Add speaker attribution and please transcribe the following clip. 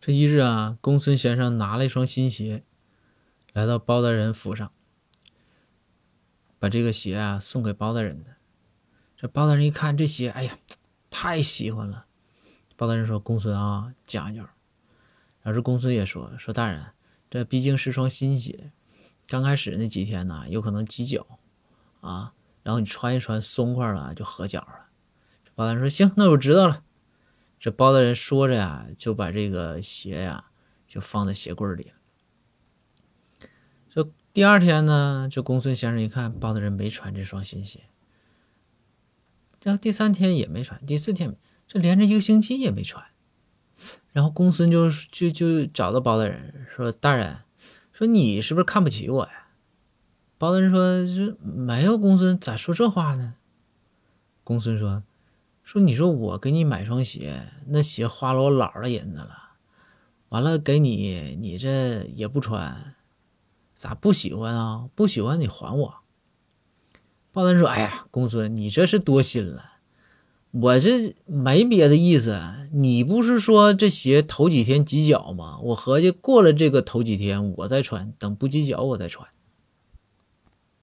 Speaker 1: 这一日啊，公孙先生拿了一双新鞋，来到包大人府上，把这个鞋啊送给包大人的。这包大人一看这鞋，哎呀，太喜欢了。包大人说：“公孙啊，讲究。”然后这公孙也说：“说大人，这毕竟是双新鞋，刚开始那几天呢，有可能挤脚啊，然后你穿一穿松快了就合脚了。”包大人说：“行，那我知道了。”这包大人说着呀，就把这个鞋呀就放在鞋柜里了。这第二天呢，这公孙先生一看包大人没穿这双新鞋，然后第三天也没穿，第四天这连着一个星期也没穿。然后公孙就就就找到包大人说：“大人，说你是不是看不起我呀？”包大人说：“这没有，公孙咋说这话呢？”公孙说。说，你说我给你买双鞋，那鞋花了我老的银子了，完了给你，你这也不穿，咋不喜欢啊？不喜欢你还我。包大人说：“哎呀，公孙，你这是多心了，我这没别的意思。你不是说这鞋头几天挤脚吗？我合计过了这个头几天我再穿，等不挤脚我再穿。”